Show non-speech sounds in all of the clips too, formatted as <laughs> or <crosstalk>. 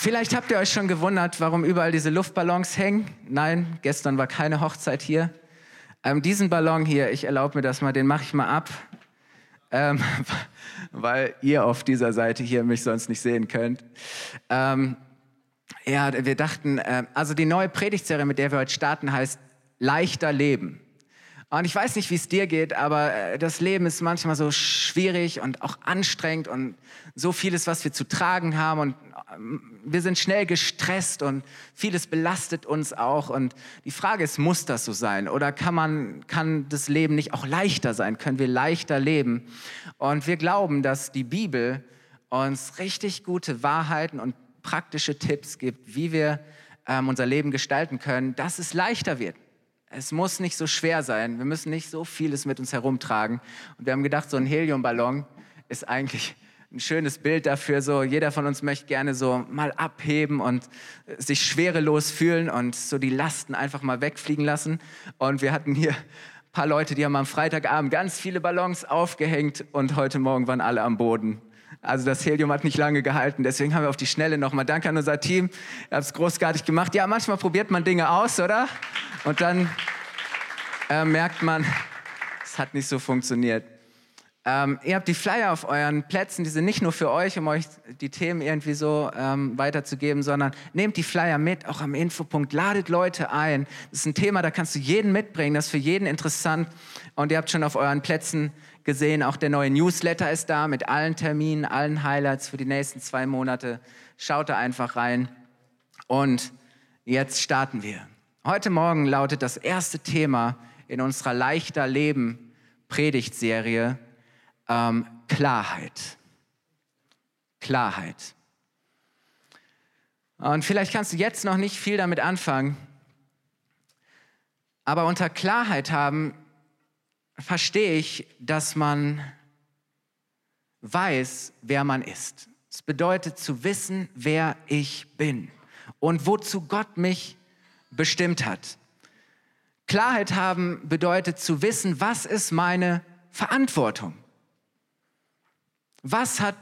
Vielleicht habt ihr euch schon gewundert, warum überall diese Luftballons hängen. Nein, gestern war keine Hochzeit hier. Ähm, diesen Ballon hier, ich erlaube mir das mal, den mache ich mal ab, ähm, <laughs> weil ihr auf dieser Seite hier mich sonst nicht sehen könnt. Ähm, ja, wir dachten, äh, also die neue Predigtserie, mit der wir heute starten, heißt Leichter Leben. Und ich weiß nicht, wie es dir geht, aber äh, das Leben ist manchmal so schwierig und auch anstrengend und so vieles, was wir zu tragen haben und ähm, wir sind schnell gestresst und vieles belastet uns auch. Und die Frage ist, muss das so sein? Oder kann man, kann das Leben nicht auch leichter sein? Können wir leichter leben? Und wir glauben, dass die Bibel uns richtig gute Wahrheiten und praktische Tipps gibt, wie wir ähm, unser Leben gestalten können, dass es leichter wird. Es muss nicht so schwer sein. Wir müssen nicht so vieles mit uns herumtragen. Und wir haben gedacht, so ein Heliumballon ist eigentlich ein schönes Bild dafür. So jeder von uns möchte gerne so mal abheben und sich schwerelos fühlen und so die Lasten einfach mal wegfliegen lassen. Und wir hatten hier ein paar Leute, die haben am Freitagabend ganz viele Ballons aufgehängt und heute Morgen waren alle am Boden. Also das Helium hat nicht lange gehalten, deswegen haben wir auf die Schnelle nochmal Danke an unser Team. Ihr habt es großartig gemacht. Ja, manchmal probiert man Dinge aus, oder? Und dann äh, merkt man, es hat nicht so funktioniert. Ähm, ihr habt die Flyer auf euren Plätzen, die sind nicht nur für euch, um euch die Themen irgendwie so ähm, weiterzugeben, sondern nehmt die Flyer mit, auch am Infopunkt, ladet Leute ein. Das ist ein Thema, da kannst du jeden mitbringen, das ist für jeden interessant. Und ihr habt schon auf euren Plätzen gesehen, auch der neue Newsletter ist da mit allen Terminen, allen Highlights für die nächsten zwei Monate. Schaut da einfach rein. Und jetzt starten wir. Heute Morgen lautet das erste Thema in unserer Leichter Leben Predigtserie ähm, Klarheit. Klarheit. Und vielleicht kannst du jetzt noch nicht viel damit anfangen, aber unter Klarheit haben verstehe ich, dass man weiß, wer man ist. Es bedeutet zu wissen, wer ich bin und wozu Gott mich bestimmt hat. Klarheit haben bedeutet zu wissen, was ist meine Verantwortung? Was hat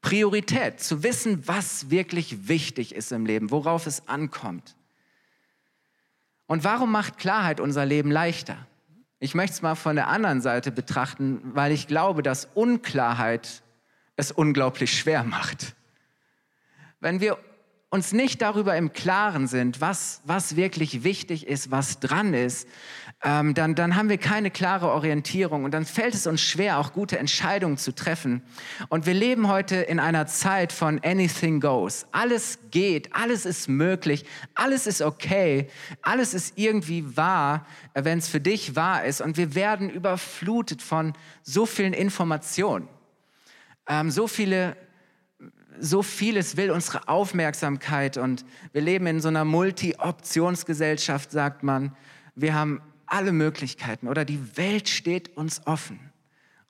Priorität? Zu wissen, was wirklich wichtig ist im Leben, worauf es ankommt. Und warum macht Klarheit unser Leben leichter? Ich möchte es mal von der anderen Seite betrachten, weil ich glaube, dass Unklarheit es unglaublich schwer macht. Wenn wir uns nicht darüber im Klaren sind, was, was wirklich wichtig ist, was dran ist, ähm, dann, dann haben wir keine klare Orientierung und dann fällt es uns schwer, auch gute Entscheidungen zu treffen. Und wir leben heute in einer Zeit von anything goes. Alles geht, alles ist möglich, alles ist okay, alles ist irgendwie wahr, äh, wenn es für dich wahr ist. Und wir werden überflutet von so vielen Informationen, ähm, so viele so vieles will unsere Aufmerksamkeit und wir leben in so einer Multi-Optionsgesellschaft, sagt man. Wir haben alle Möglichkeiten oder die Welt steht uns offen.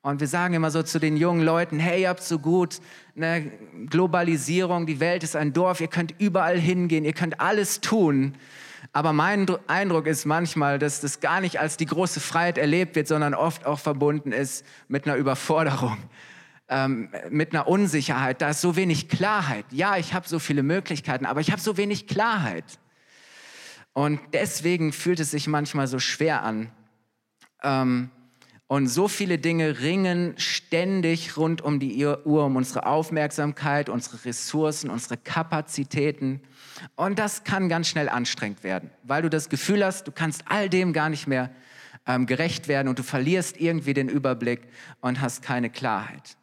Und wir sagen immer so zu den jungen Leuten, hey, ihr habt so gut eine Globalisierung, die Welt ist ein Dorf, ihr könnt überall hingehen, ihr könnt alles tun. Aber mein Eindruck ist manchmal, dass das gar nicht als die große Freiheit erlebt wird, sondern oft auch verbunden ist mit einer Überforderung ähm, mit einer Unsicherheit, da ist so wenig Klarheit. Ja, ich habe so viele Möglichkeiten, aber ich habe so wenig Klarheit. Und deswegen fühlt es sich manchmal so schwer an. Ähm, und so viele Dinge ringen ständig rund um die Uhr um unsere Aufmerksamkeit, unsere Ressourcen, unsere Kapazitäten. Und das kann ganz schnell anstrengend werden, weil du das Gefühl hast, du kannst all dem gar nicht mehr ähm, gerecht werden und du verlierst irgendwie den Überblick und hast keine Klarheit.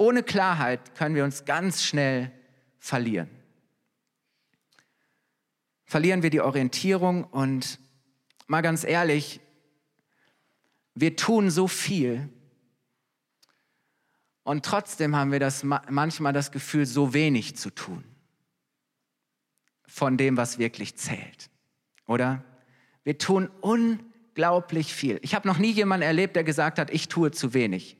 Ohne Klarheit können wir uns ganz schnell verlieren. Verlieren wir die Orientierung und mal ganz ehrlich, wir tun so viel und trotzdem haben wir das manchmal das Gefühl, so wenig zu tun von dem, was wirklich zählt. Oder? Wir tun unglaublich viel. Ich habe noch nie jemanden erlebt, der gesagt hat, ich tue zu wenig.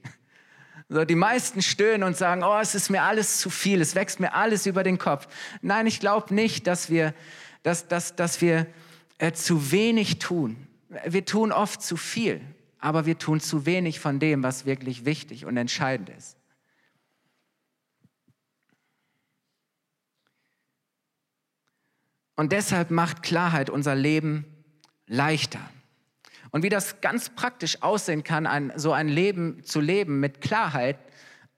So, die meisten stöhnen und sagen, oh, es ist mir alles zu viel, es wächst mir alles über den Kopf. Nein, ich glaube nicht, dass wir, dass, dass, dass wir äh, zu wenig tun. Wir tun oft zu viel, aber wir tun zu wenig von dem, was wirklich wichtig und entscheidend ist. Und deshalb macht Klarheit unser Leben leichter. Und wie das ganz praktisch aussehen kann, ein, so ein Leben zu leben mit Klarheit,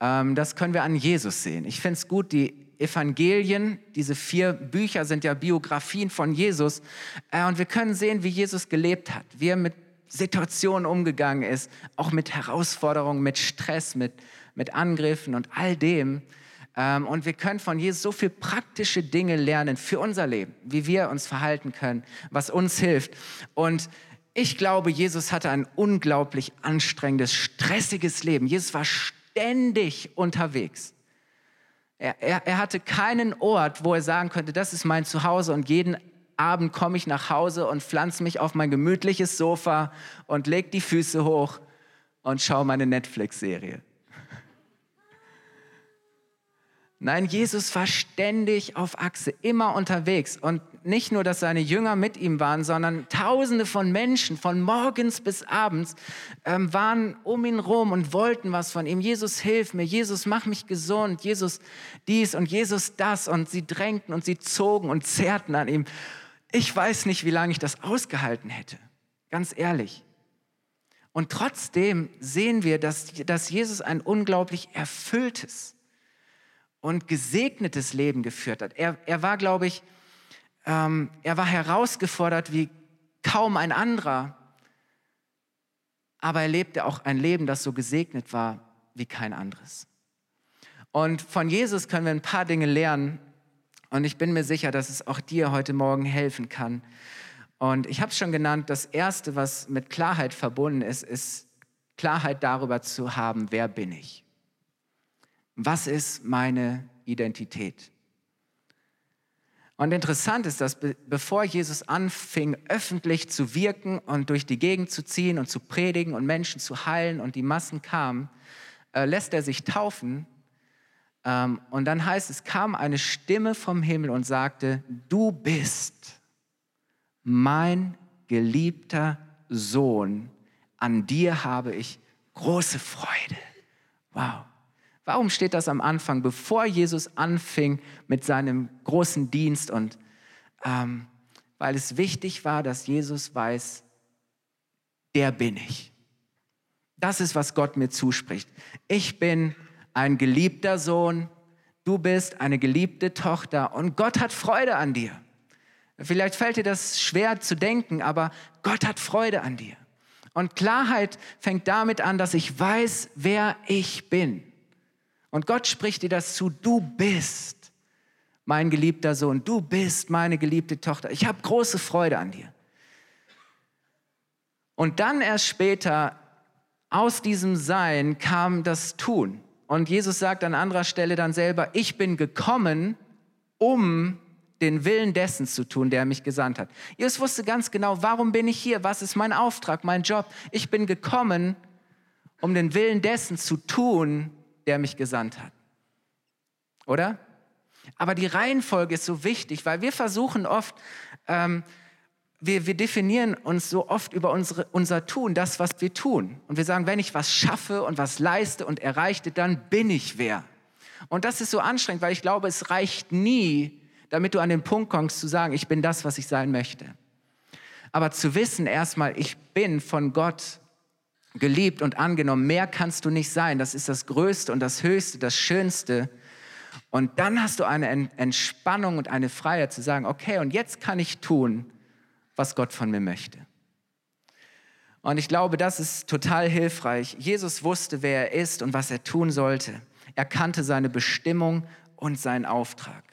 ähm, das können wir an Jesus sehen. Ich finde es gut, die Evangelien, diese vier Bücher sind ja Biografien von Jesus. Äh, und wir können sehen, wie Jesus gelebt hat, wie er mit Situationen umgegangen ist, auch mit Herausforderungen, mit Stress, mit, mit Angriffen und all dem. Ähm, und wir können von Jesus so viel praktische Dinge lernen für unser Leben, wie wir uns verhalten können, was uns hilft. Und ich glaube, Jesus hatte ein unglaublich anstrengendes, stressiges Leben. Jesus war ständig unterwegs. Er, er, er, hatte keinen Ort, wo er sagen könnte, das ist mein Zuhause und jeden Abend komme ich nach Hause und pflanze mich auf mein gemütliches Sofa und leg die Füße hoch und schaue meine Netflix-Serie. Nein, Jesus war ständig auf Achse, immer unterwegs. Und nicht nur, dass seine Jünger mit ihm waren, sondern Tausende von Menschen von morgens bis abends ähm, waren um ihn rum und wollten was von ihm. Jesus, hilf mir. Jesus, mach mich gesund. Jesus, dies und Jesus, das. Und sie drängten und sie zogen und zerrten an ihm. Ich weiß nicht, wie lange ich das ausgehalten hätte. Ganz ehrlich. Und trotzdem sehen wir, dass, dass Jesus ein unglaublich erfülltes, und gesegnetes Leben geführt hat. Er, er war, glaube ich, ähm, er war herausgefordert wie kaum ein anderer, aber er lebte auch ein Leben, das so gesegnet war wie kein anderes. Und von Jesus können wir ein paar Dinge lernen und ich bin mir sicher, dass es auch dir heute Morgen helfen kann. Und ich habe es schon genannt, das Erste, was mit Klarheit verbunden ist, ist Klarheit darüber zu haben, wer bin ich was ist meine Identität? Und interessant ist, dass bevor Jesus anfing, öffentlich zu wirken und durch die Gegend zu ziehen und zu predigen und Menschen zu heilen und die Massen kamen, äh, lässt er sich taufen. Ähm, und dann heißt es, kam eine Stimme vom Himmel und sagte, du bist mein geliebter Sohn, an dir habe ich große Freude. Wow. Warum steht das am Anfang, bevor Jesus anfing mit seinem großen Dienst? Und ähm, weil es wichtig war, dass Jesus weiß, der bin ich. Das ist, was Gott mir zuspricht. Ich bin ein geliebter Sohn, du bist eine geliebte Tochter und Gott hat Freude an dir. Vielleicht fällt dir das schwer zu denken, aber Gott hat Freude an dir. Und Klarheit fängt damit an, dass ich weiß, wer ich bin. Und Gott spricht dir das zu, du bist mein geliebter Sohn, du bist meine geliebte Tochter. Ich habe große Freude an dir. Und dann erst später aus diesem Sein kam das Tun. Und Jesus sagt an anderer Stelle dann selber, ich bin gekommen, um den Willen dessen zu tun, der mich gesandt hat. Jesus wusste ganz genau, warum bin ich hier? Was ist mein Auftrag, mein Job? Ich bin gekommen, um den Willen dessen zu tun, der mich gesandt hat. Oder? Aber die Reihenfolge ist so wichtig, weil wir versuchen oft, ähm, wir, wir definieren uns so oft über unsere, unser Tun, das, was wir tun. Und wir sagen, wenn ich was schaffe und was leiste und erreichte, dann bin ich wer. Und das ist so anstrengend, weil ich glaube, es reicht nie, damit du an den Punkt kommst zu sagen, ich bin das, was ich sein möchte. Aber zu wissen erstmal, ich bin von Gott geliebt und angenommen. Mehr kannst du nicht sein. Das ist das Größte und das Höchste, das Schönste. Und dann hast du eine Entspannung und eine Freiheit zu sagen, okay, und jetzt kann ich tun, was Gott von mir möchte. Und ich glaube, das ist total hilfreich. Jesus wusste, wer er ist und was er tun sollte. Er kannte seine Bestimmung und seinen Auftrag.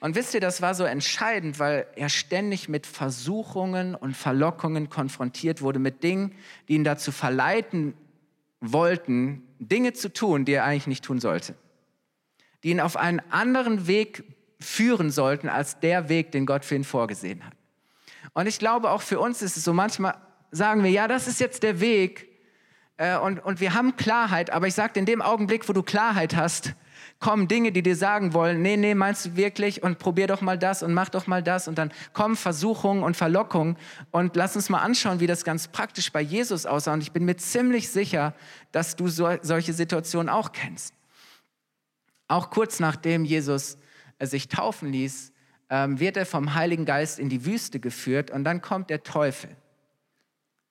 Und wisst ihr, das war so entscheidend, weil er ständig mit Versuchungen und Verlockungen konfrontiert wurde, mit Dingen, die ihn dazu verleiten wollten, Dinge zu tun, die er eigentlich nicht tun sollte. Die ihn auf einen anderen Weg führen sollten als der Weg, den Gott für ihn vorgesehen hat. Und ich glaube, auch für uns ist es so, manchmal sagen wir, ja, das ist jetzt der Weg äh, und, und wir haben Klarheit, aber ich sage, in dem Augenblick, wo du Klarheit hast, kommen Dinge, die dir sagen wollen, nee, nee, meinst du wirklich? Und probier doch mal das und mach doch mal das. Und dann kommen Versuchungen und Verlockungen. Und lass uns mal anschauen, wie das ganz praktisch bei Jesus aussah. Und ich bin mir ziemlich sicher, dass du so, solche Situationen auch kennst. Auch kurz nachdem Jesus äh, sich taufen ließ, ähm, wird er vom Heiligen Geist in die Wüste geführt. Und dann kommt der Teufel,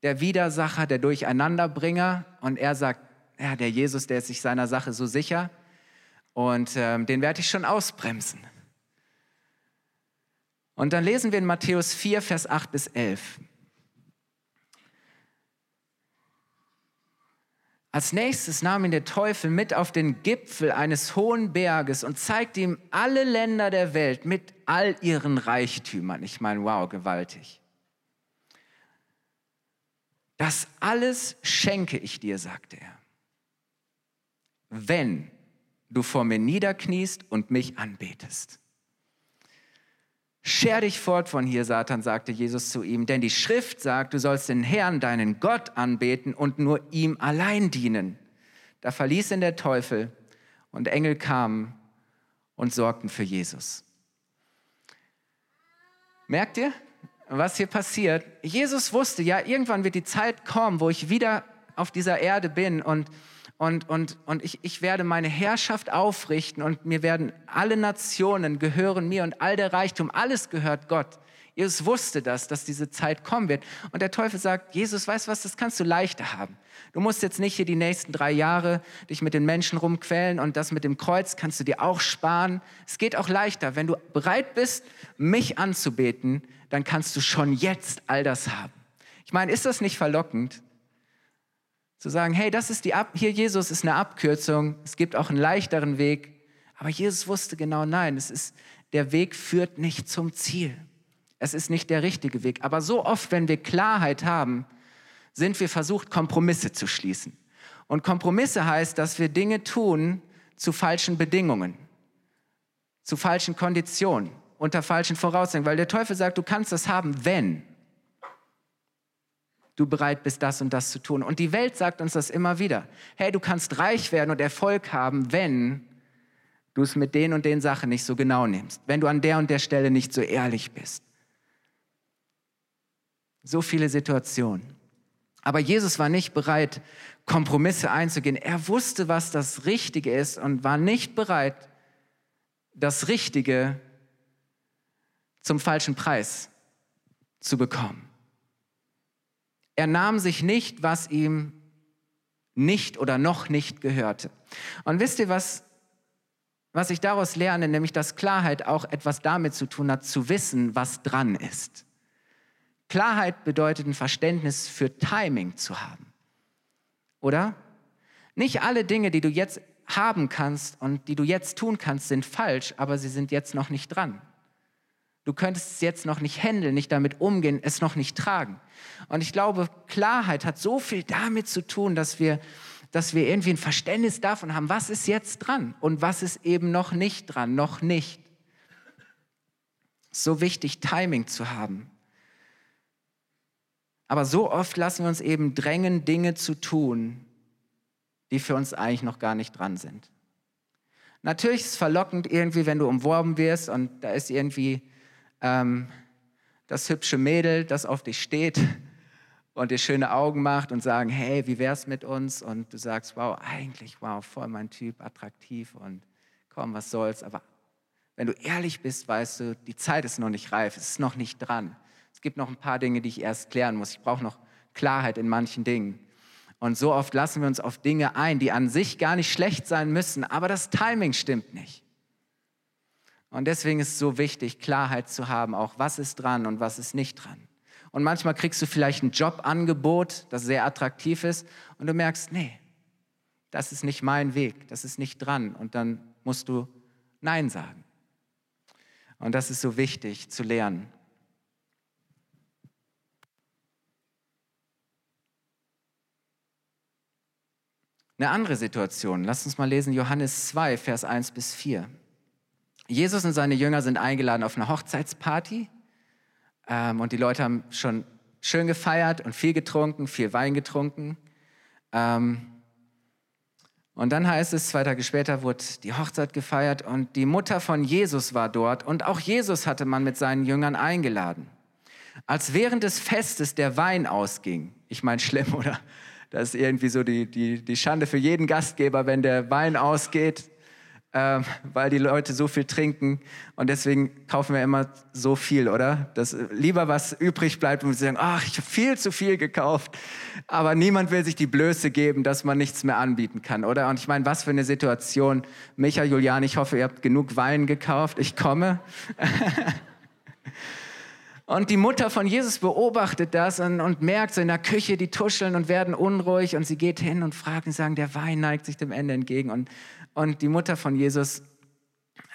der Widersacher, der Durcheinanderbringer. Und er sagt, ja, der Jesus, der ist sich seiner Sache so sicher und ähm, den werde ich schon ausbremsen. Und dann lesen wir in Matthäus 4, Vers 8 bis 11. Als nächstes nahm ihn der Teufel mit auf den Gipfel eines hohen Berges und zeigte ihm alle Länder der Welt mit all ihren Reichtümern. Ich meine, wow, gewaltig. Das alles schenke ich dir, sagte er, wenn du vor mir niederkniest und mich anbetest. Scher dich fort von hier, Satan, sagte Jesus zu ihm, denn die Schrift sagt, du sollst den Herrn, deinen Gott, anbeten und nur ihm allein dienen. Da verließ ihn der Teufel und Engel kamen und sorgten für Jesus. Merkt ihr, was hier passiert? Jesus wusste, ja, irgendwann wird die Zeit kommen, wo ich wieder auf dieser Erde bin und und, und, und ich, ich werde meine Herrschaft aufrichten und mir werden alle Nationen gehören mir und all der Reichtum, alles gehört Gott. Jesus wusste das, dass diese Zeit kommen wird. Und der Teufel sagt, Jesus, weißt du was, das kannst du leichter haben. Du musst jetzt nicht hier die nächsten drei Jahre dich mit den Menschen rumquälen und das mit dem Kreuz kannst du dir auch sparen. Es geht auch leichter. Wenn du bereit bist, mich anzubeten, dann kannst du schon jetzt all das haben. Ich meine, ist das nicht verlockend? Zu sagen, hey, das ist die Ab hier Jesus ist eine Abkürzung, es gibt auch einen leichteren Weg. Aber Jesus wusste genau, nein, es ist, der Weg führt nicht zum Ziel. Es ist nicht der richtige Weg. Aber so oft, wenn wir Klarheit haben, sind wir versucht, Kompromisse zu schließen. Und Kompromisse heißt, dass wir Dinge tun zu falschen Bedingungen, zu falschen Konditionen, unter falschen Voraussetzungen. Weil der Teufel sagt, du kannst das haben, wenn du bereit bist, das und das zu tun. Und die Welt sagt uns das immer wieder. Hey, du kannst reich werden und Erfolg haben, wenn du es mit den und den Sachen nicht so genau nimmst, wenn du an der und der Stelle nicht so ehrlich bist. So viele Situationen. Aber Jesus war nicht bereit, Kompromisse einzugehen. Er wusste, was das Richtige ist und war nicht bereit, das Richtige zum falschen Preis zu bekommen. Er nahm sich nicht, was ihm nicht oder noch nicht gehörte. Und wisst ihr, was, was ich daraus lerne, nämlich dass Klarheit auch etwas damit zu tun hat, zu wissen, was dran ist. Klarheit bedeutet ein Verständnis für Timing zu haben. Oder? Nicht alle Dinge, die du jetzt haben kannst und die du jetzt tun kannst, sind falsch, aber sie sind jetzt noch nicht dran. Du könntest es jetzt noch nicht handeln, nicht damit umgehen, es noch nicht tragen. Und ich glaube, Klarheit hat so viel damit zu tun, dass wir, dass wir irgendwie ein Verständnis davon haben, was ist jetzt dran und was ist eben noch nicht dran, noch nicht. So wichtig, Timing zu haben. Aber so oft lassen wir uns eben drängen, Dinge zu tun, die für uns eigentlich noch gar nicht dran sind. Natürlich ist es verlockend irgendwie, wenn du umworben wirst und da ist irgendwie ähm, das hübsche Mädel, das auf dich steht und dir schöne Augen macht und sagen, hey, wie wär's mit uns? Und du sagst, wow, eigentlich, wow, voll mein Typ, attraktiv und komm, was soll's. Aber wenn du ehrlich bist, weißt du, die Zeit ist noch nicht reif, es ist noch nicht dran. Es gibt noch ein paar Dinge, die ich erst klären muss. Ich brauche noch Klarheit in manchen Dingen. Und so oft lassen wir uns auf Dinge ein, die an sich gar nicht schlecht sein müssen, aber das Timing stimmt nicht. Und deswegen ist es so wichtig, Klarheit zu haben, auch was ist dran und was ist nicht dran. Und manchmal kriegst du vielleicht ein Jobangebot, das sehr attraktiv ist, und du merkst, nee, das ist nicht mein Weg, das ist nicht dran. Und dann musst du Nein sagen. Und das ist so wichtig zu lernen. Eine andere Situation, lass uns mal lesen, Johannes 2, Vers 1 bis 4. Jesus und seine Jünger sind eingeladen auf eine Hochzeitsparty ähm, und die Leute haben schon schön gefeiert und viel getrunken, viel Wein getrunken. Ähm, und dann heißt es, zwei Tage später wurde die Hochzeit gefeiert und die Mutter von Jesus war dort und auch Jesus hatte man mit seinen Jüngern eingeladen. Als während des Festes der Wein ausging, ich meine schlimm, <laughs> oder? Das ist irgendwie so die, die, die Schande für jeden Gastgeber, wenn der Wein ausgeht äh, <laughs> weil die Leute so viel trinken und deswegen kaufen wir immer so viel, oder? Dass lieber was übrig bleibt und wir sagen, ach, ich habe viel zu viel gekauft. Aber niemand will sich die Blöße geben, dass man nichts mehr anbieten kann, oder? Und ich meine, was für eine Situation. Micha, Julian, ich hoffe, ihr habt genug Wein gekauft. Ich komme. <laughs> Und die Mutter von Jesus beobachtet das und, und, merkt so in der Küche, die tuscheln und werden unruhig und sie geht hin und fragt und sagen, der Wein neigt sich dem Ende entgegen. Und, und die Mutter von Jesus,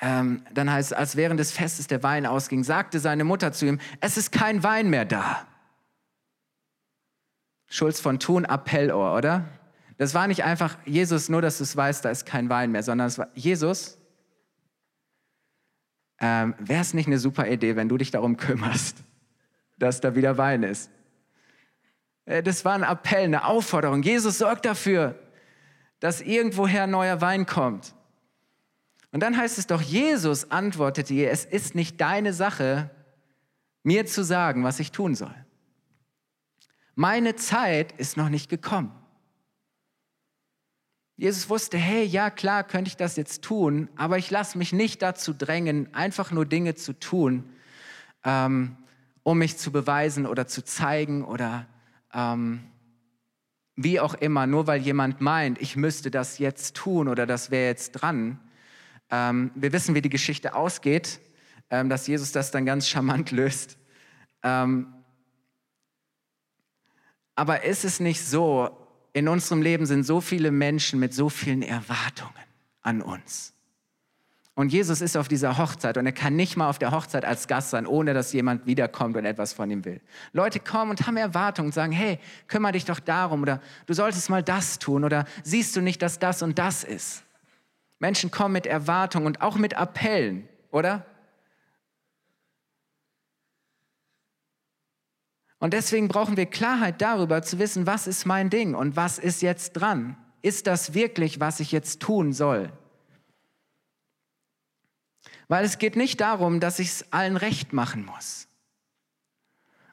ähm, dann heißt es, als während des Festes der Wein ausging, sagte seine Mutter zu ihm, es ist kein Wein mehr da. Schulz von Thun, Appellohr, oder? Das war nicht einfach, Jesus, nur dass du es weißt, da ist kein Wein mehr, sondern es war, Jesus, ähm, wäre es nicht eine super Idee, wenn du dich darum kümmerst, dass da wieder Wein ist? Äh, das war ein Appell, eine Aufforderung. Jesus sorgt dafür, dass irgendwoher neuer Wein kommt. Und dann heißt es doch, Jesus antwortete ihr, es ist nicht deine Sache, mir zu sagen, was ich tun soll. Meine Zeit ist noch nicht gekommen. Jesus wusste, hey, ja klar, könnte ich das jetzt tun, aber ich lasse mich nicht dazu drängen, einfach nur Dinge zu tun, ähm, um mich zu beweisen oder zu zeigen oder ähm, wie auch immer, nur weil jemand meint, ich müsste das jetzt tun oder das wäre jetzt dran. Ähm, wir wissen, wie die Geschichte ausgeht, ähm, dass Jesus das dann ganz charmant <laughs> löst. Ähm, aber ist es nicht so, in unserem Leben sind so viele Menschen mit so vielen Erwartungen an uns. Und Jesus ist auf dieser Hochzeit und er kann nicht mal auf der Hochzeit als Gast sein, ohne dass jemand wiederkommt und etwas von ihm will. Leute kommen und haben Erwartungen und sagen, hey, kümmere dich doch darum oder du solltest mal das tun oder siehst du nicht, dass das und das ist. Menschen kommen mit Erwartungen und auch mit Appellen, oder? Und deswegen brauchen wir Klarheit darüber zu wissen, was ist mein Ding und was ist jetzt dran. Ist das wirklich, was ich jetzt tun soll? Weil es geht nicht darum, dass ich es allen recht machen muss.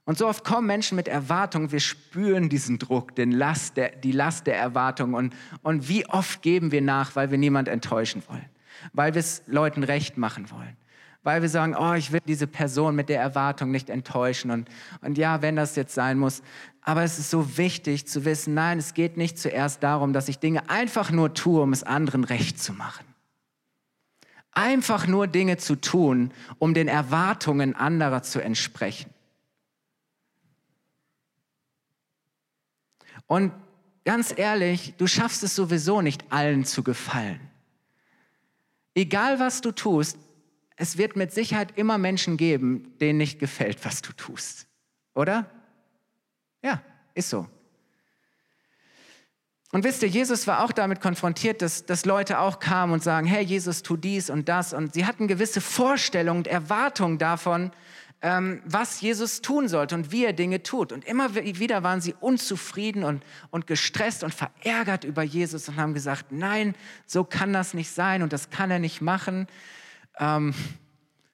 Und so oft kommen Menschen mit Erwartungen, wir spüren diesen Druck, den Last der, die Last der Erwartung. Und, und wie oft geben wir nach, weil wir niemand enttäuschen wollen, weil wir es Leuten recht machen wollen weil wir sagen, oh, ich will diese Person mit der Erwartung nicht enttäuschen und, und ja, wenn das jetzt sein muss. Aber es ist so wichtig zu wissen, nein, es geht nicht zuerst darum, dass ich Dinge einfach nur tue, um es anderen recht zu machen. Einfach nur Dinge zu tun, um den Erwartungen anderer zu entsprechen. Und ganz ehrlich, du schaffst es sowieso nicht allen zu gefallen. Egal was du tust, es wird mit Sicherheit immer Menschen geben, denen nicht gefällt, was du tust. Oder? Ja, ist so. Und wisst ihr, Jesus war auch damit konfrontiert, dass, dass Leute auch kamen und sagen, hey, Jesus, tu dies und das. Und sie hatten gewisse Vorstellungen und Erwartungen davon, ähm, was Jesus tun sollte und wie er Dinge tut. Und immer wieder waren sie unzufrieden und, und gestresst und verärgert über Jesus und haben gesagt, nein, so kann das nicht sein und das kann er nicht machen ähm,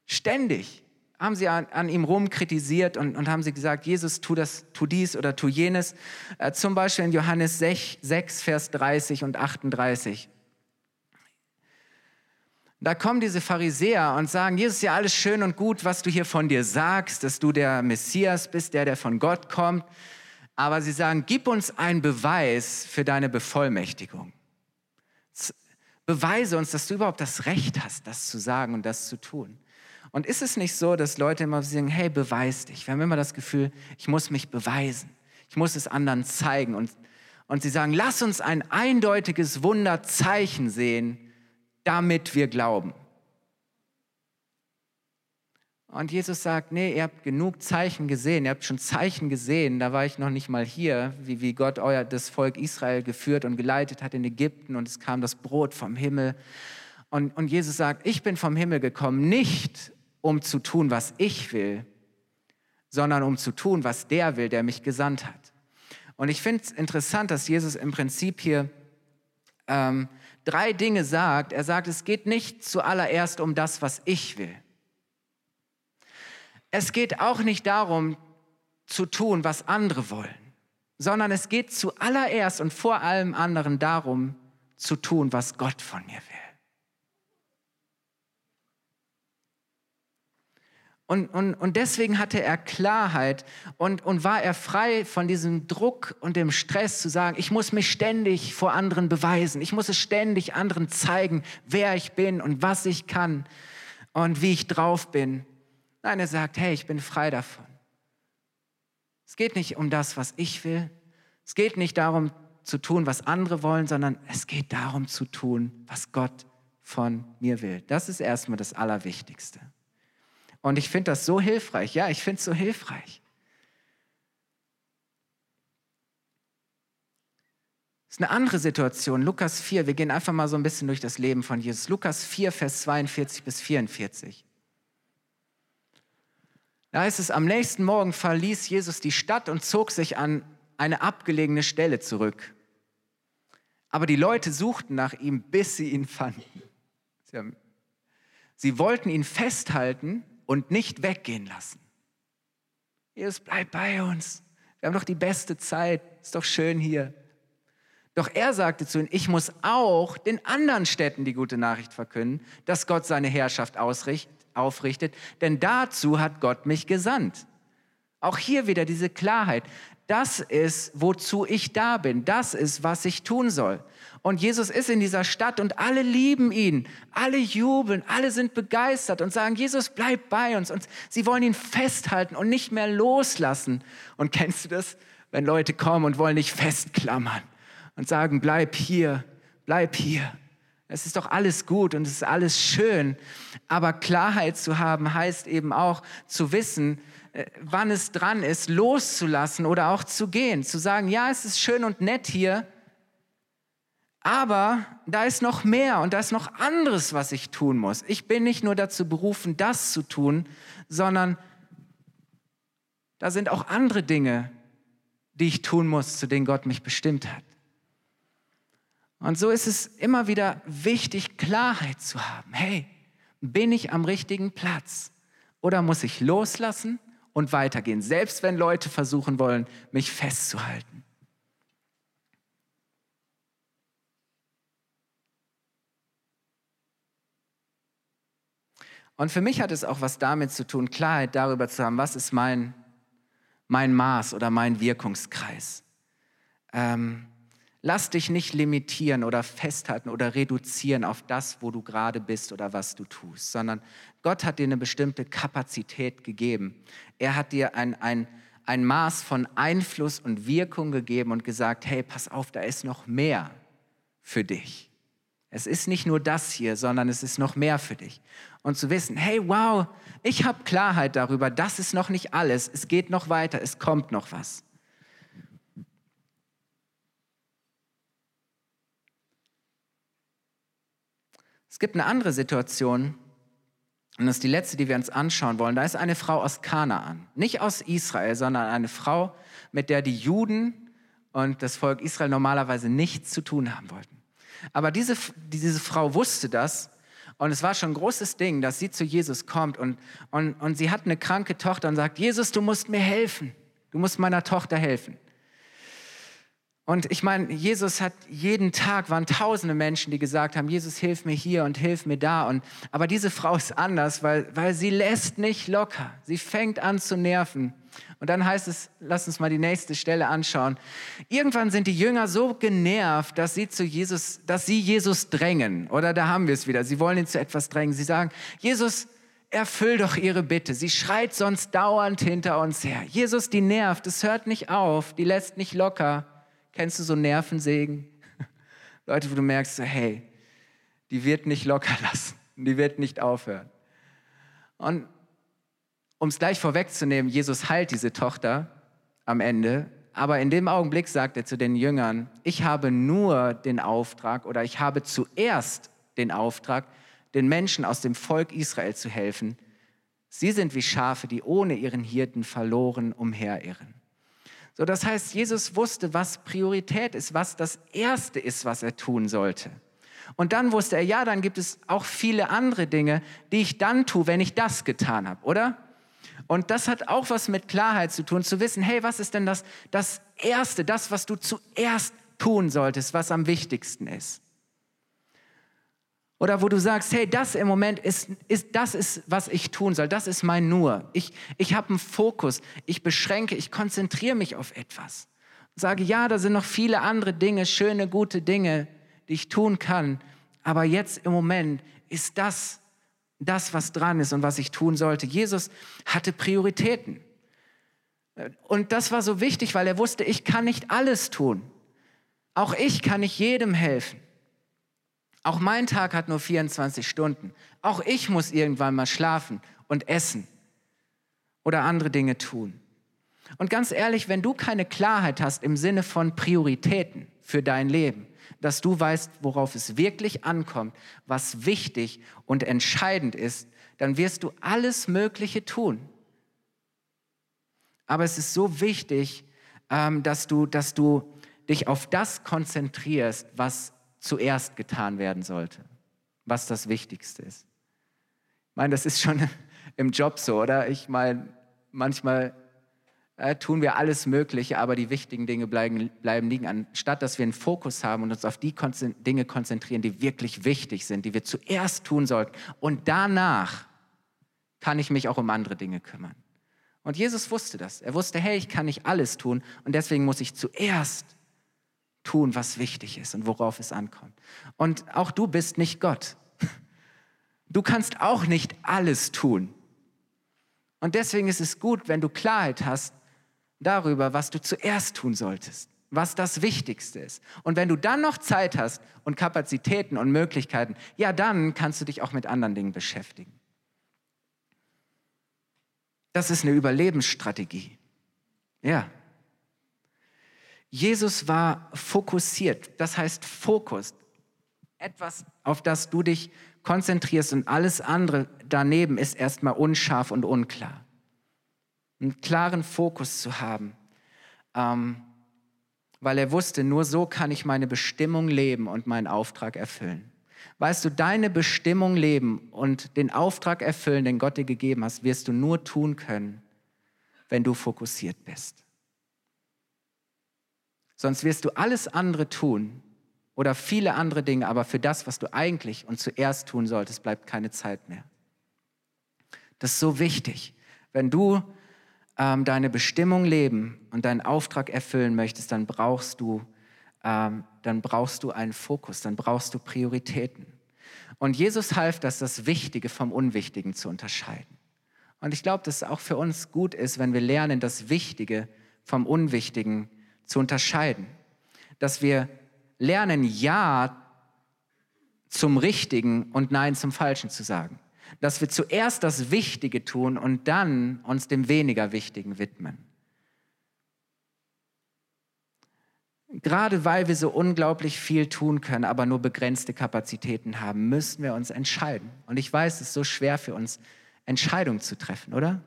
ständig haben sie an, an, ihm rum kritisiert und, und haben sie gesagt, Jesus, tu das, tu dies oder tu jenes. Äh, zum Beispiel in Johannes 6, 6, Vers 30 und 38. Da kommen diese Pharisäer und sagen, Jesus, ja alles schön und gut, was du hier von dir sagst, dass du der Messias bist, der, der von Gott kommt. Aber sie sagen, gib uns einen Beweis für deine Bevollmächtigung. Beweise uns, dass du überhaupt das Recht hast, das zu sagen und das zu tun. Und ist es nicht so, dass Leute immer sagen, hey, beweis dich. Wir haben immer das Gefühl, ich muss mich beweisen. Ich muss es anderen zeigen. Und, und sie sagen, lass uns ein eindeutiges Wunderzeichen sehen, damit wir glauben. Und Jesus sagt, nee, ihr habt genug Zeichen gesehen, ihr habt schon Zeichen gesehen, da war ich noch nicht mal hier, wie, wie Gott euer, das Volk Israel geführt und geleitet hat in Ägypten und es kam das Brot vom Himmel. Und, und Jesus sagt, ich bin vom Himmel gekommen, nicht um zu tun, was ich will, sondern um zu tun, was der will, der mich gesandt hat. Und ich finde es interessant, dass Jesus im Prinzip hier ähm, drei Dinge sagt. Er sagt, es geht nicht zuallererst um das, was ich will es geht auch nicht darum, zu tun, was andere wollen, sondern es geht zuallererst und vor allem anderen darum, zu tun, was Gott von mir will. Und, und, und deswegen hatte er Klarheit und, und war er frei von diesem Druck und dem Stress zu sagen, ich muss mich ständig vor anderen beweisen, ich muss es ständig anderen zeigen, wer ich bin und was ich kann und wie ich drauf bin. Nein, er sagt, hey, ich bin frei davon. Es geht nicht um das, was ich will. Es geht nicht darum zu tun, was andere wollen, sondern es geht darum zu tun, was Gott von mir will. Das ist erstmal das Allerwichtigste. Und ich finde das so hilfreich. Ja, ich finde es so hilfreich. Das ist eine andere Situation. Lukas 4, wir gehen einfach mal so ein bisschen durch das Leben von Jesus. Lukas 4, Vers 42 bis 44. Da heißt es, am nächsten Morgen verließ Jesus die Stadt und zog sich an eine abgelegene Stelle zurück. Aber die Leute suchten nach ihm, bis sie ihn fanden. Sie wollten ihn festhalten und nicht weggehen lassen. Jesus, bleib bei uns. Wir haben doch die beste Zeit. Ist doch schön hier. Doch er sagte zu ihnen, ich muss auch den anderen Städten die gute Nachricht verkünden, dass Gott seine Herrschaft aufrichtet, denn dazu hat Gott mich gesandt. Auch hier wieder diese Klarheit. Das ist, wozu ich da bin. Das ist, was ich tun soll. Und Jesus ist in dieser Stadt und alle lieben ihn. Alle jubeln, alle sind begeistert und sagen, Jesus, bleib bei uns. Und sie wollen ihn festhalten und nicht mehr loslassen. Und kennst du das? Wenn Leute kommen und wollen dich festklammern und sagen, bleib hier, bleib hier. Es ist doch alles gut und es ist alles schön. Aber Klarheit zu haben heißt eben auch zu wissen, äh, wann es dran ist, loszulassen oder auch zu gehen, zu sagen, ja, es ist schön und nett hier, aber da ist noch mehr und da ist noch anderes, was ich tun muss. Ich bin nicht nur dazu berufen, das zu tun, sondern da sind auch andere Dinge, die ich tun muss, zu denen Gott mich bestimmt hat. Und so ist es immer wieder wichtig, Klarheit zu haben. Hey, bin ich am richtigen Platz? Oder muss ich loslassen und weitergehen, selbst wenn Leute versuchen wollen, mich festzuhalten. Und für mich hat es auch was damit zu tun, Klarheit darüber zu haben, was ist mein, mein Maß oder mein Wirkungskreis. Ähm, Lass dich nicht limitieren oder festhalten oder reduzieren auf das, wo du gerade bist oder was du tust, sondern Gott hat dir eine bestimmte Kapazität gegeben. Er hat dir ein, ein, ein Maß von Einfluss und Wirkung gegeben und gesagt, hey, pass auf, da ist noch mehr für dich. Es ist nicht nur das hier, sondern es ist noch mehr für dich. Und zu wissen, hey, wow, ich habe Klarheit darüber, das ist noch nicht alles, es geht noch weiter, es kommt noch was. Es gibt eine andere Situation, und das ist die letzte, die wir uns anschauen wollen. Da ist eine Frau aus Kanaan, nicht aus Israel, sondern eine Frau, mit der die Juden und das Volk Israel normalerweise nichts zu tun haben wollten. Aber diese, diese Frau wusste das und es war schon ein großes Ding, dass sie zu Jesus kommt und, und, und sie hat eine kranke Tochter und sagt, Jesus, du musst mir helfen, du musst meiner Tochter helfen. Und ich meine, Jesus hat jeden Tag waren tausende Menschen, die gesagt haben, Jesus, hilf mir hier und hilf mir da. Und, aber diese Frau ist anders, weil, weil sie lässt nicht locker. Sie fängt an zu nerven. Und dann heißt es, lass uns mal die nächste Stelle anschauen. Irgendwann sind die Jünger so genervt, dass sie zu Jesus, dass sie Jesus drängen. Oder da haben wir es wieder. Sie wollen ihn zu etwas drängen. Sie sagen, Jesus, erfüll doch ihre Bitte. Sie schreit sonst dauernd hinter uns her. Jesus, die nervt. Es hört nicht auf. Die lässt nicht locker. Kennst du so Nervensägen? <laughs> Leute, wo du merkst, hey, die wird nicht locker <laughs> lassen, die wird nicht aufhören. Und um es gleich vorwegzunehmen, Jesus heilt diese Tochter am Ende, aber in dem Augenblick sagt er zu den Jüngern, ich habe nur den Auftrag oder ich habe zuerst den Auftrag, den Menschen aus dem Volk Israel zu helfen. Sie sind wie Schafe, die ohne ihren Hirten verloren umherirren. So, das heißt, Jesus wusste, was Priorität ist, was das Erste ist, was er tun sollte. Und dann wusste er, ja, dann gibt es auch viele andere Dinge, die ich dann tue, wenn ich das getan habe, oder? Und das hat auch was mit Klarheit zu tun, zu wissen, hey, was ist denn das, das Erste, das, was du zuerst tun solltest, was am wichtigsten ist? Oder wo du sagst, hey, das im Moment ist, ist das ist, was ich tun soll. Das ist mein Nur. Ich, ich habe einen Fokus. Ich beschränke, ich konzentriere mich auf etwas. Sage, ja, da sind noch viele andere Dinge, schöne, gute Dinge, die ich tun kann. Aber jetzt im Moment ist das das, was dran ist und was ich tun sollte. Jesus hatte Prioritäten. Und das war so wichtig, weil er wusste, ich kann nicht alles tun. Auch ich kann nicht jedem helfen. Auch mein Tag hat nur 24 Stunden. Auch ich muss irgendwann mal schlafen und essen oder andere Dinge tun. Und ganz ehrlich, wenn du keine Klarheit hast im Sinne von Prioritäten für dein Leben, dass du weißt, worauf es wirklich ankommt, was wichtig und entscheidend ist, dann wirst du alles Mögliche tun. Aber es ist so wichtig, ähm, dass, du, dass du dich auf das konzentrierst, was zuerst getan werden sollte, was das Wichtigste ist. Ich meine, das ist schon <laughs> im Job so, oder? Ich meine, manchmal äh, tun wir alles Mögliche, aber die wichtigen Dinge bleiben, bleiben liegen. Anstatt dass wir einen Fokus haben und uns auf die Konzen Dinge konzentrieren, die wirklich wichtig sind, die wir zuerst tun sollten. Und danach kann ich mich auch um andere Dinge kümmern. Und Jesus wusste das. Er wusste, hey, ich kann nicht alles tun und deswegen muss ich zuerst tun, was wichtig ist und worauf es ankommt. Und auch du bist nicht Gott. <laughs> Du kannst auch nicht alles tun. Und deswegen ist es gut, wenn du Klarheit hast darüber, was du zuerst tun solltest, was das Wichtigste ist. Und wenn du dann noch Zeit hast und Kapazitäten und Möglichkeiten, ja, dann kannst du dich auch mit anderen Dingen beschäftigen. Das ist eine Überlebensstrategie. Ja. Jesus war fokussiert, das heißt Fokus, etwas, auf das du dich konzentrierst und alles andere daneben ist erstmal unscharf und unklar. Einen klaren Fokus zu haben, ähm, weil er wusste, nur so kann ich meine Bestimmung leben und meinen Auftrag erfüllen. Weißt du, deine Bestimmung leben und den Auftrag erfüllen, den Gott dir gegeben hast, wirst du nur tun können, wenn du fokussiert bist. Sonst wirst du alles andere tun oder viele andere Dinge, aber für das, was du eigentlich und zuerst tun solltest, bleibt keine Zeit mehr. Das ist so wichtig. Wenn du ähm, deine Bestimmung leben und deinen Auftrag erfüllen möchtest, dann brauchst du ähm, dann brauchst du einen Fokus, dann brauchst du Prioritäten. Und Jesus half, dass das Wichtige vom Unwichtigen zu unterscheiden. Und ich glaube, dass es auch für uns gut ist, wenn wir lernen, das Wichtige vom Unwichtigen zu unterscheiden. Dass wir lernen, Ja zum Richtigen und Nein zum Falschen zu sagen. Dass wir zuerst das Wichtige tun und dann uns dem weniger Wichtigen widmen. Gerade weil wir so unglaublich viel tun können, aber nur begrenzte Kapazitäten haben, müssen wir uns entscheiden. Und ich weiß, es ist so schwer für uns, Entscheidungen zu treffen, oder?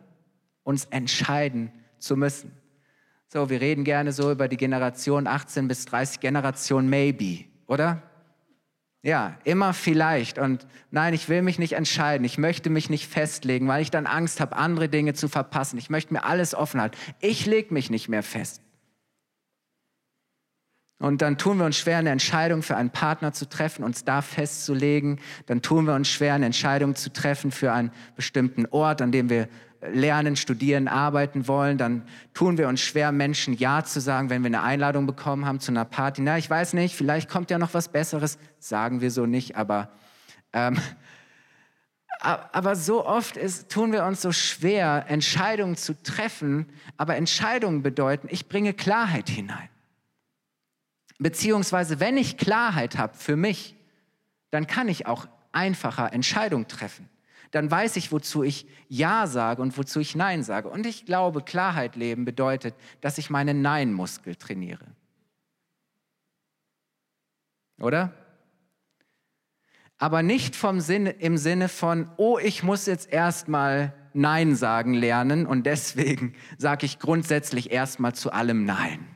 Uns entscheiden zu müssen. So, wir reden gerne so über die Generation 18 bis 30, Generation Maybe, oder? Ja, immer vielleicht. Und nein, ich will mich nicht entscheiden. Ich möchte mich nicht festlegen, weil ich dann Angst habe, andere Dinge zu verpassen. Ich möchte mir alles offen halten. Ich lege mich nicht mehr fest. Und dann tun wir uns schwer, eine Entscheidung für einen Partner zu treffen, uns da festzulegen. Dann tun wir uns schwer, eine Entscheidung zu treffen für einen bestimmten Ort, an dem wir lernen, studieren, arbeiten wollen. Dann tun wir uns schwer, Menschen Ja zu sagen, wenn wir eine Einladung bekommen haben zu einer Party. Na, ich weiß nicht, vielleicht kommt ja noch was Besseres. Sagen wir so nicht, aber, ähm, aber so oft ist, tun wir uns so schwer, Entscheidungen zu treffen. Aber Entscheidungen bedeuten, ich bringe Klarheit hinein. Beziehungsweise, wenn ich Klarheit habe für mich, dann kann ich auch einfacher Entscheidungen treffen. Dann weiß ich, wozu ich Ja sage und wozu ich Nein sage. Und ich glaube, Klarheit leben bedeutet, dass ich meinen Nein-Muskel trainiere. Oder? Aber nicht vom Sinne, im Sinne von, oh, ich muss jetzt erstmal Nein sagen lernen und deswegen <laughs> sage ich grundsätzlich erstmal zu allem Nein.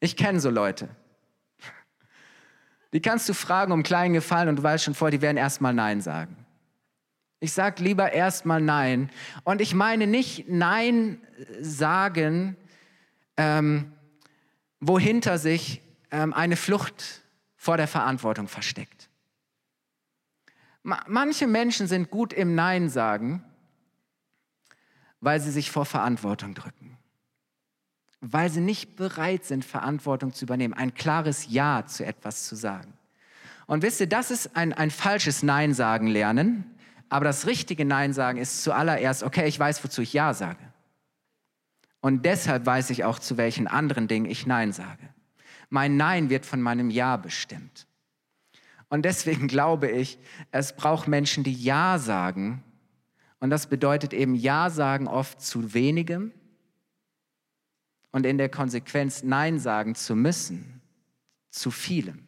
Ich kenne so Leute. Die kannst du fragen um kleinen Gefallen und du weißt schon vor, die werden erstmal Nein sagen. Ich sage lieber erstmal Nein. Und ich meine nicht Nein sagen, ähm, wohinter sich ähm, eine Flucht vor der Verantwortung versteckt. Manche Menschen sind gut im Nein sagen, weil sie sich vor Verantwortung drücken, weil sie nicht bereit sind, Verantwortung zu übernehmen, ein klares Ja zu etwas zu sagen. Und wisst ihr, das ist ein, ein falsches Nein sagen lernen, aber das richtige Nein sagen ist zuallererst, okay, ich weiß, wozu ich Ja sage. Und deshalb weiß ich auch, zu welchen anderen Dingen ich Nein sage. Mein Nein wird von meinem Ja bestimmt. Und deswegen <laughs> glaube ich, es braucht Menschen, die Ja sagen. Und das bedeutet eben Ja sagen oft zu wenigem und in der Konsequenz Nein sagen zu müssen, zu vielem.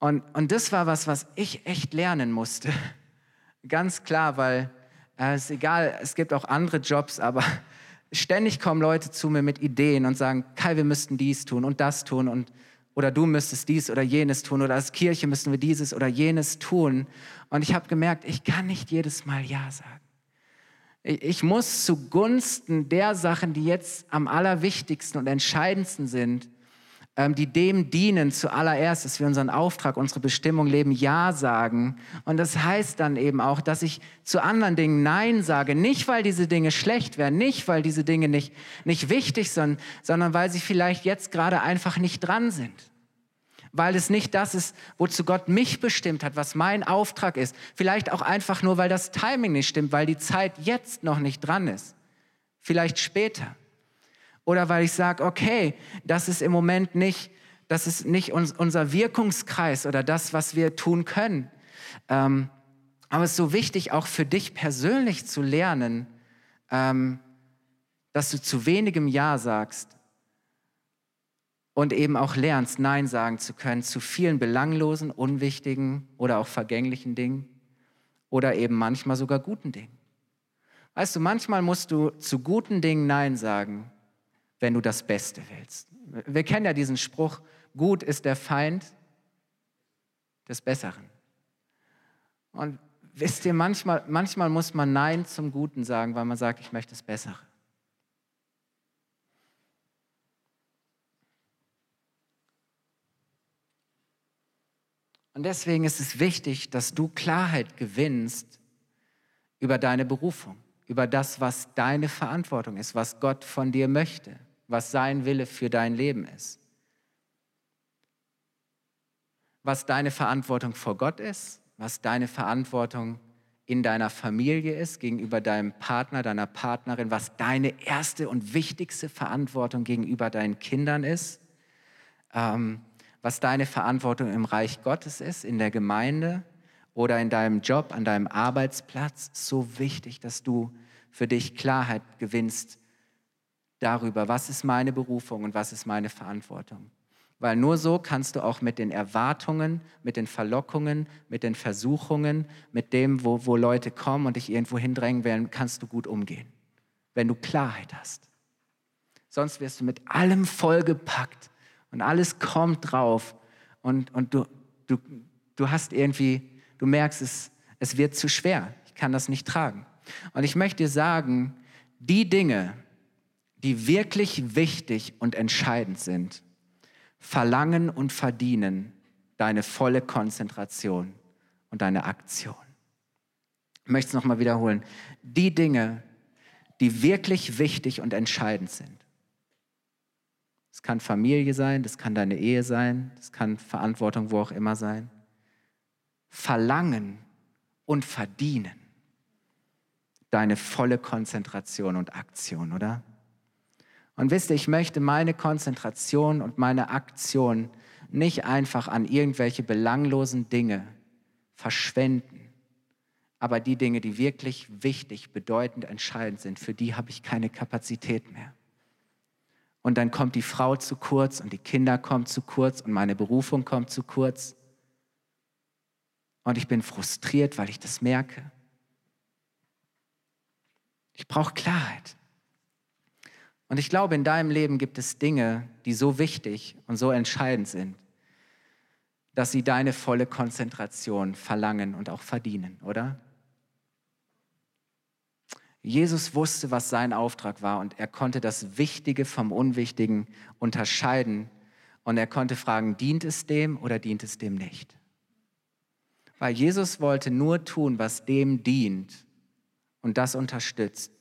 Und, und das war was, was ich echt lernen musste. <laughs> Ganz klar, weil äh, es ist egal, es gibt auch andere Jobs, aber <laughs> ständig kommen Leute zu mir mit Ideen und sagen, Kai, wir müssten dies tun und das tun und oder du müsstest dies oder jenes tun oder als Kirche müssen wir dieses oder jenes tun. Und ich habe gemerkt, ich kann nicht jedes Mal Ja sagen. Ich muss zugunsten der Sachen, die jetzt am allerwichtigsten und entscheidendsten sind, die dem dienen zuallererst, dass wir unseren Auftrag, unsere Bestimmung leben, Ja sagen. Und das heißt dann eben auch, dass ich zu anderen Dingen Nein sage. Nicht, weil diese Dinge schlecht wären, nicht, weil diese Dinge nicht, nicht wichtig sind, sondern weil sie vielleicht jetzt gerade einfach nicht dran sind. Weil es nicht das ist, wozu Gott mich bestimmt hat, was mein Auftrag ist. Vielleicht auch einfach nur, weil das Timing nicht stimmt, weil die Zeit jetzt noch nicht dran ist. Vielleicht später. Oder weil ich sage, okay, das ist im Moment nicht, das ist nicht uns, unser Wirkungskreis oder das, was wir tun können. Ähm, aber es ist so wichtig, auch für dich persönlich zu lernen, ähm, dass du zu wenigem Ja sagst und eben auch lernst, Nein sagen zu können zu vielen belanglosen, unwichtigen oder auch vergänglichen Dingen oder eben manchmal sogar guten Dingen. Weißt du, manchmal musst du zu guten Dingen Nein sagen, wenn du das Beste willst. Wir kennen ja diesen Spruch, gut ist der Feind des Besseren. Und wisst ihr, manchmal, manchmal muss man Nein zum Guten sagen, weil man sagt, ich möchte das Bessere. Und deswegen ist es wichtig, dass du Klarheit gewinnst über deine Berufung, über das, was deine Verantwortung ist, was Gott von dir möchte was sein Wille für dein Leben ist. Was deine Verantwortung vor Gott ist, was deine Verantwortung in deiner Familie ist, gegenüber deinem Partner, deiner Partnerin, was deine erste und wichtigste Verantwortung gegenüber deinen Kindern ist, ähm, was deine Verantwortung im Reich Gottes ist, in der Gemeinde oder in deinem Job, an deinem Arbeitsplatz. So wichtig, dass du für dich Klarheit gewinnst darüber, was ist meine Berufung und was ist meine Verantwortung. Weil nur so kannst du auch mit den Erwartungen, mit den Verlockungen, mit den Versuchungen, mit dem, wo, wo Leute kommen und dich irgendwo hindrängen werden, kannst du gut umgehen, wenn du Klarheit hast. Sonst wirst du mit allem vollgepackt und alles kommt drauf und, und du, du, du hast irgendwie, du merkst, es, es wird zu schwer. Ich kann das nicht tragen. Und ich möchte dir sagen, die Dinge, die wirklich wichtig und entscheidend sind, verlangen und verdienen deine volle Konzentration und deine Aktion. Ich möchte es nochmal wiederholen. Die Dinge, die wirklich wichtig und entscheidend sind. Es kann Familie sein, das kann deine Ehe sein, das kann Verantwortung wo auch immer sein. Verlangen und verdienen deine volle Konzentration und Aktion, oder? Und wisst ihr, ich möchte meine Konzentration und meine Aktion nicht einfach an irgendwelche belanglosen Dinge verschwenden. Aber die Dinge, die wirklich wichtig, bedeutend, entscheidend sind, für die habe ich keine Kapazität mehr. Und dann kommt die Frau zu kurz und die Kinder kommen zu kurz und meine Berufung kommt zu kurz. Und ich bin frustriert, weil ich das merke. Ich brauche Klarheit. Und ich glaube, in deinem Leben gibt es Dinge, die so wichtig und so entscheidend sind, dass sie deine volle Konzentration verlangen und auch verdienen, oder? Jesus wusste, was sein Auftrag war und er konnte das Wichtige vom Unwichtigen unterscheiden und er konnte fragen, dient es dem oder dient es dem nicht? Weil Jesus wollte nur tun, was dem dient und das unterstützt,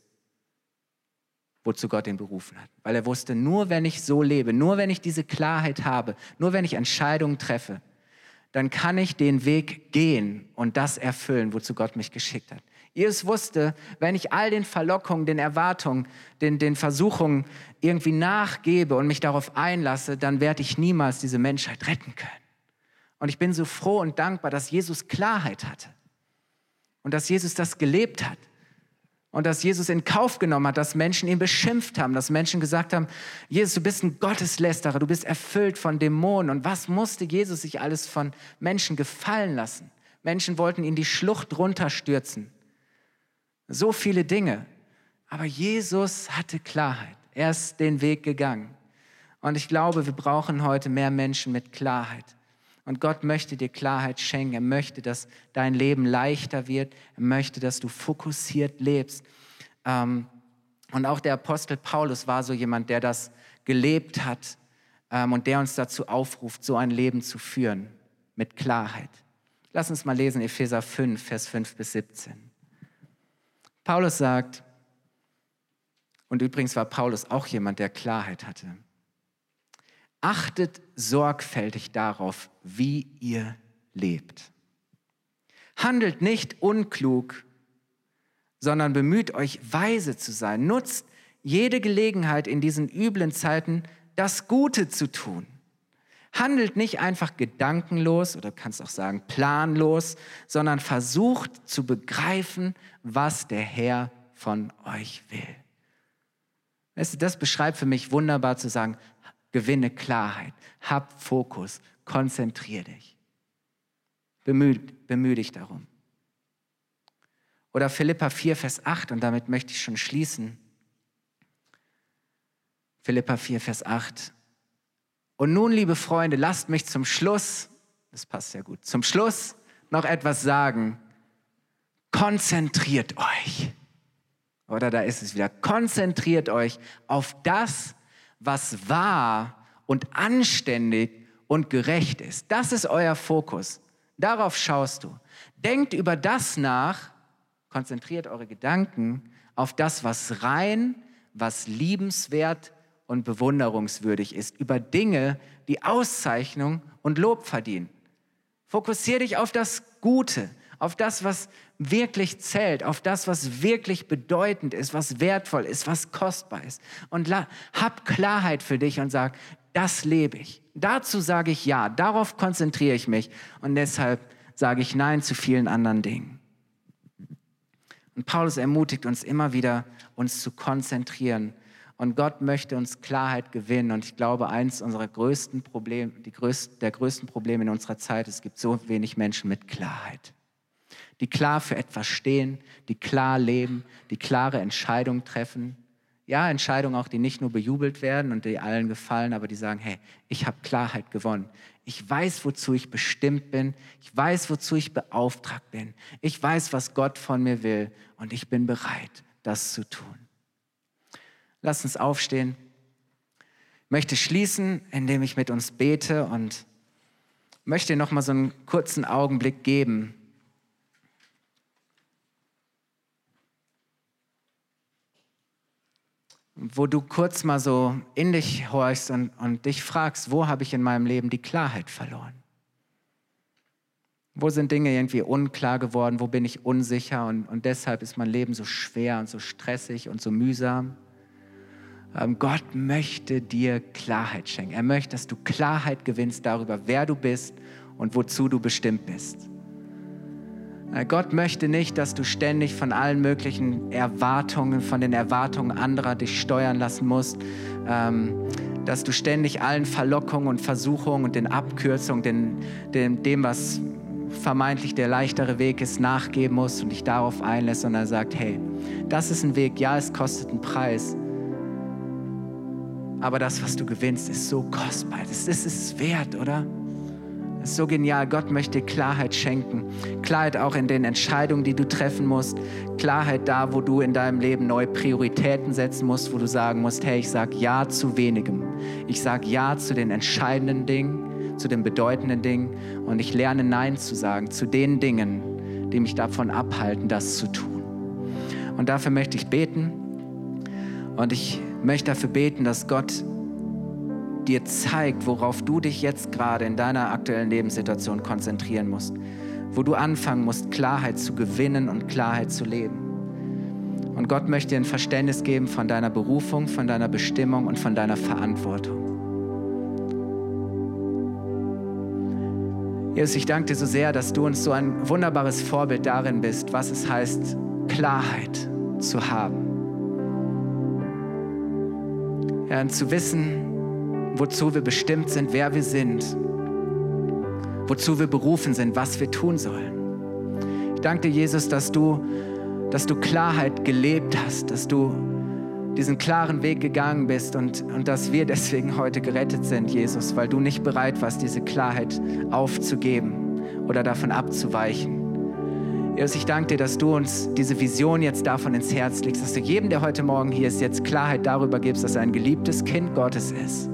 wozu Gott ihn berufen hat. Weil er wusste, nur wenn ich so lebe, nur wenn ich diese Klarheit habe, nur wenn ich Entscheidungen treffe, dann kann ich den Weg gehen und das erfüllen, wozu Gott mich geschickt hat. Jesus wusste, wenn ich all den Verlockungen, den Erwartungen, den, den Versuchungen irgendwie nachgebe und mich darauf einlasse, dann werde ich niemals diese Menschheit retten können. Und ich bin so froh und dankbar, dass Jesus Klarheit hatte und dass Jesus das gelebt hat. Und dass Jesus in Kauf genommen hat, dass Menschen ihn beschimpft haben, dass Menschen gesagt haben, Jesus, du bist ein Gotteslästerer, du bist erfüllt von Dämonen. Und was musste Jesus sich alles von Menschen gefallen lassen? Menschen wollten ihn die Schlucht runterstürzen. So viele Dinge. Aber Jesus hatte Klarheit. Er ist den Weg gegangen. Und ich glaube, wir brauchen heute mehr Menschen mit Klarheit. Und Gott möchte dir Klarheit schenken. Er möchte, dass dein Leben leichter wird. Er möchte, dass du fokussiert lebst. Ähm, und auch der Apostel Paulus war so jemand, der das gelebt hat ähm, und der uns dazu aufruft, so ein Leben zu führen mit Klarheit. Lass uns mal lesen, Epheser 5, Vers 5 bis 17. Paulus sagt, und übrigens war Paulus auch jemand, der Klarheit hatte. Achtet sorgfältig darauf, wie ihr lebt. Handelt nicht unklug, sondern bemüht euch, weise zu sein. Nutzt jede Gelegenheit in diesen üblen Zeiten, das Gute zu tun. Handelt nicht einfach gedankenlos oder kannst auch sagen planlos, sondern versucht zu begreifen, was der Herr von euch will. Das beschreibt für mich wunderbar zu sagen, Gewinne Klarheit, hab Fokus, konzentrier dich. Bemühe, bemühe dich darum. Oder Philippa 4, Vers 8, und damit möchte ich schon schließen. Philippa 4, Vers 8. Und nun, liebe Freunde, lasst mich zum Schluss, das passt sehr gut, zum Schluss noch etwas sagen. Konzentriert euch. Oder da ist es wieder. Konzentriert euch auf das, was wahr und anständig und gerecht ist. Das ist euer Fokus. Darauf schaust du. Denkt über das nach, konzentriert eure Gedanken auf das, was rein, was liebenswert und bewunderungswürdig ist, über Dinge, die Auszeichnung und Lob verdienen. Fokussiere dich auf das Gute, auf das, was wirklich zählt, auf das, was wirklich bedeutend ist, was wertvoll ist, was kostbar ist. Und hab Klarheit für dich und sag, das lebe ich. Dazu sage ich ja, darauf konzentriere ich mich und deshalb sage ich nein zu vielen anderen Dingen. Und Paulus ermutigt uns immer wieder, uns zu konzentrieren. Und Gott möchte uns Klarheit gewinnen. Und ich glaube, eins unserer größten Probleme, größten, der größten Probleme in unserer Zeit, es gibt so wenig Menschen mit Klarheit die klar für etwas stehen, die klar leben, die klare Entscheidungen treffen. Ja, Entscheidungen auch, die nicht nur bejubelt werden und die allen gefallen, aber die sagen, hey, ich habe Klarheit gewonnen. Ich weiß, wozu ich bestimmt bin. Ich weiß, wozu ich beauftragt bin. Ich weiß, was Gott von mir will und ich bin bereit, das zu tun. Lass uns aufstehen. Ich möchte schließen, indem ich mit uns bete und möchte noch mal so einen kurzen Augenblick geben, wo du kurz mal so in dich horchst und, und dich fragst, wo habe ich in meinem Leben die Klarheit verloren? Wo sind Dinge irgendwie unklar geworden? Wo bin ich unsicher? Und, und deshalb ist mein Leben so schwer und so stressig und so mühsam. Ähm, Gott möchte dir Klarheit schenken. Er möchte, dass du Klarheit gewinnst darüber, wer du bist und wozu du bestimmt bist. Äh, Gott möchte nicht, dass du ständig von allen möglichen Erwartungen, von den Erwartungen anderer dich steuern lassen musst, ähm, dass du ständig allen Verlockungen und Versuchungen und den Abkürzungen, den, den, dem, was vermeintlich der leichtere Weg ist, nachgeben musst und dich darauf einlässt, sondern sagt, hey, das ist ein Weg, ja, es kostet einen Preis, aber das, was du gewinnst, ist so kostbar, das ist es wert, oder? So genial. Gott möchte Klarheit schenken. Klarheit auch in den Entscheidungen, die du treffen musst. Klarheit da, wo du in deinem Leben neue Prioritäten setzen musst, wo du sagen musst, hey, ich sage Ja zu wenigem. Ich sage Ja zu den entscheidenden Dingen, zu den bedeutenden Dingen und ich lerne Nein zu sagen zu den Dingen, die mich davon abhalten, das zu tun. Und dafür möchte ich beten und ich möchte dafür beten, dass Gott dir zeigt, worauf du dich jetzt gerade in deiner aktuellen Lebenssituation konzentrieren musst, wo du anfangen musst, Klarheit zu gewinnen und Klarheit zu leben. Und Gott möchte dir ein Verständnis geben von deiner Berufung, von deiner Bestimmung und von deiner Verantwortung. Jesus, ich danke dir so sehr, dass du uns so ein wunderbares Vorbild darin bist, was es heißt, Klarheit zu haben. Ja, und zu wissen, wozu wir bestimmt sind, wer wir sind, wozu wir berufen sind, was wir tun sollen. Ich danke dir, Jesus, dass du, dass du Klarheit gelebt hast, dass du diesen klaren Weg gegangen bist und, und dass wir deswegen heute gerettet sind, Jesus, weil du nicht bereit warst, diese Klarheit aufzugeben oder davon abzuweichen. Jesus, ich danke dir, dass du uns diese Vision jetzt davon ins Herz legst, dass du jedem, der heute Morgen hier ist, jetzt Klarheit darüber gibst, dass er ein geliebtes Kind Gottes ist.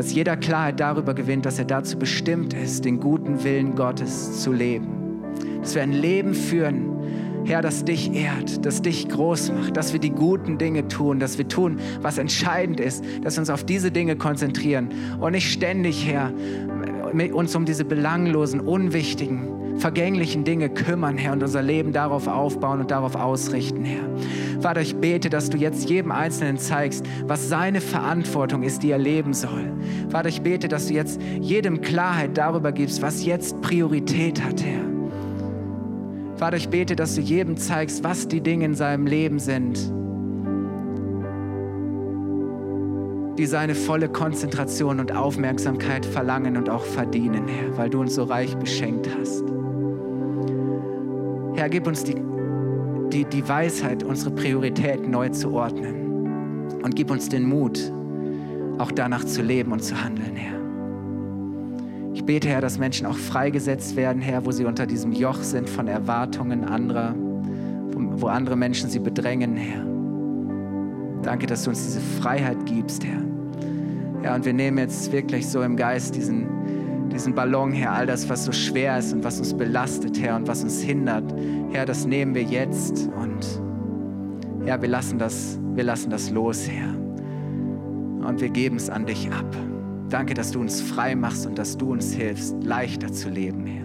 Dass jeder Klarheit darüber gewinnt, dass er dazu bestimmt ist, den guten Willen Gottes zu leben. Dass wir ein Leben führen, Herr, das dich ehrt, das dich groß macht, dass wir die guten Dinge tun, dass wir tun, was entscheidend ist, dass wir uns auf diese Dinge konzentrieren und nicht ständig, Herr, uns um diese belanglosen, unwichtigen, vergänglichen Dinge kümmern, Herr, und unser Leben darauf aufbauen und darauf ausrichten, Herr. Vater, ich bete, dass du jetzt jedem Einzelnen zeigst, was seine Verantwortung ist, die er leben soll. Vater, ich bete, dass du jetzt jedem Klarheit darüber gibst, was jetzt Priorität hat, Herr. Vater, ich bete, dass du jedem zeigst, was die Dinge in seinem Leben sind, die seine volle Konzentration und Aufmerksamkeit verlangen und auch verdienen, Herr, weil du uns so reich beschenkt hast. Herr, gib uns die, die, die Weisheit, unsere Prioritäten neu zu ordnen und gib uns den Mut, auch danach zu leben und zu handeln, Herr. Ich bete, Herr, dass Menschen auch freigesetzt werden, Herr, wo sie unter diesem Joch sind von Erwartungen anderer, wo andere Menschen sie bedrängen, Herr. Danke, dass du uns diese Freiheit gibst, Herr. Ja, und wir nehmen jetzt wirklich so im Geist diesen, diesen Ballon, Herr, all das, was so schwer ist und was uns belastet, Herr, und was uns hindert. Herr, das nehmen wir jetzt und ja, wir lassen das, wir lassen das los, Herr. Und wir geben es an dich ab. Danke, dass du uns frei machst und dass du uns hilfst, leichter zu leben, Herr.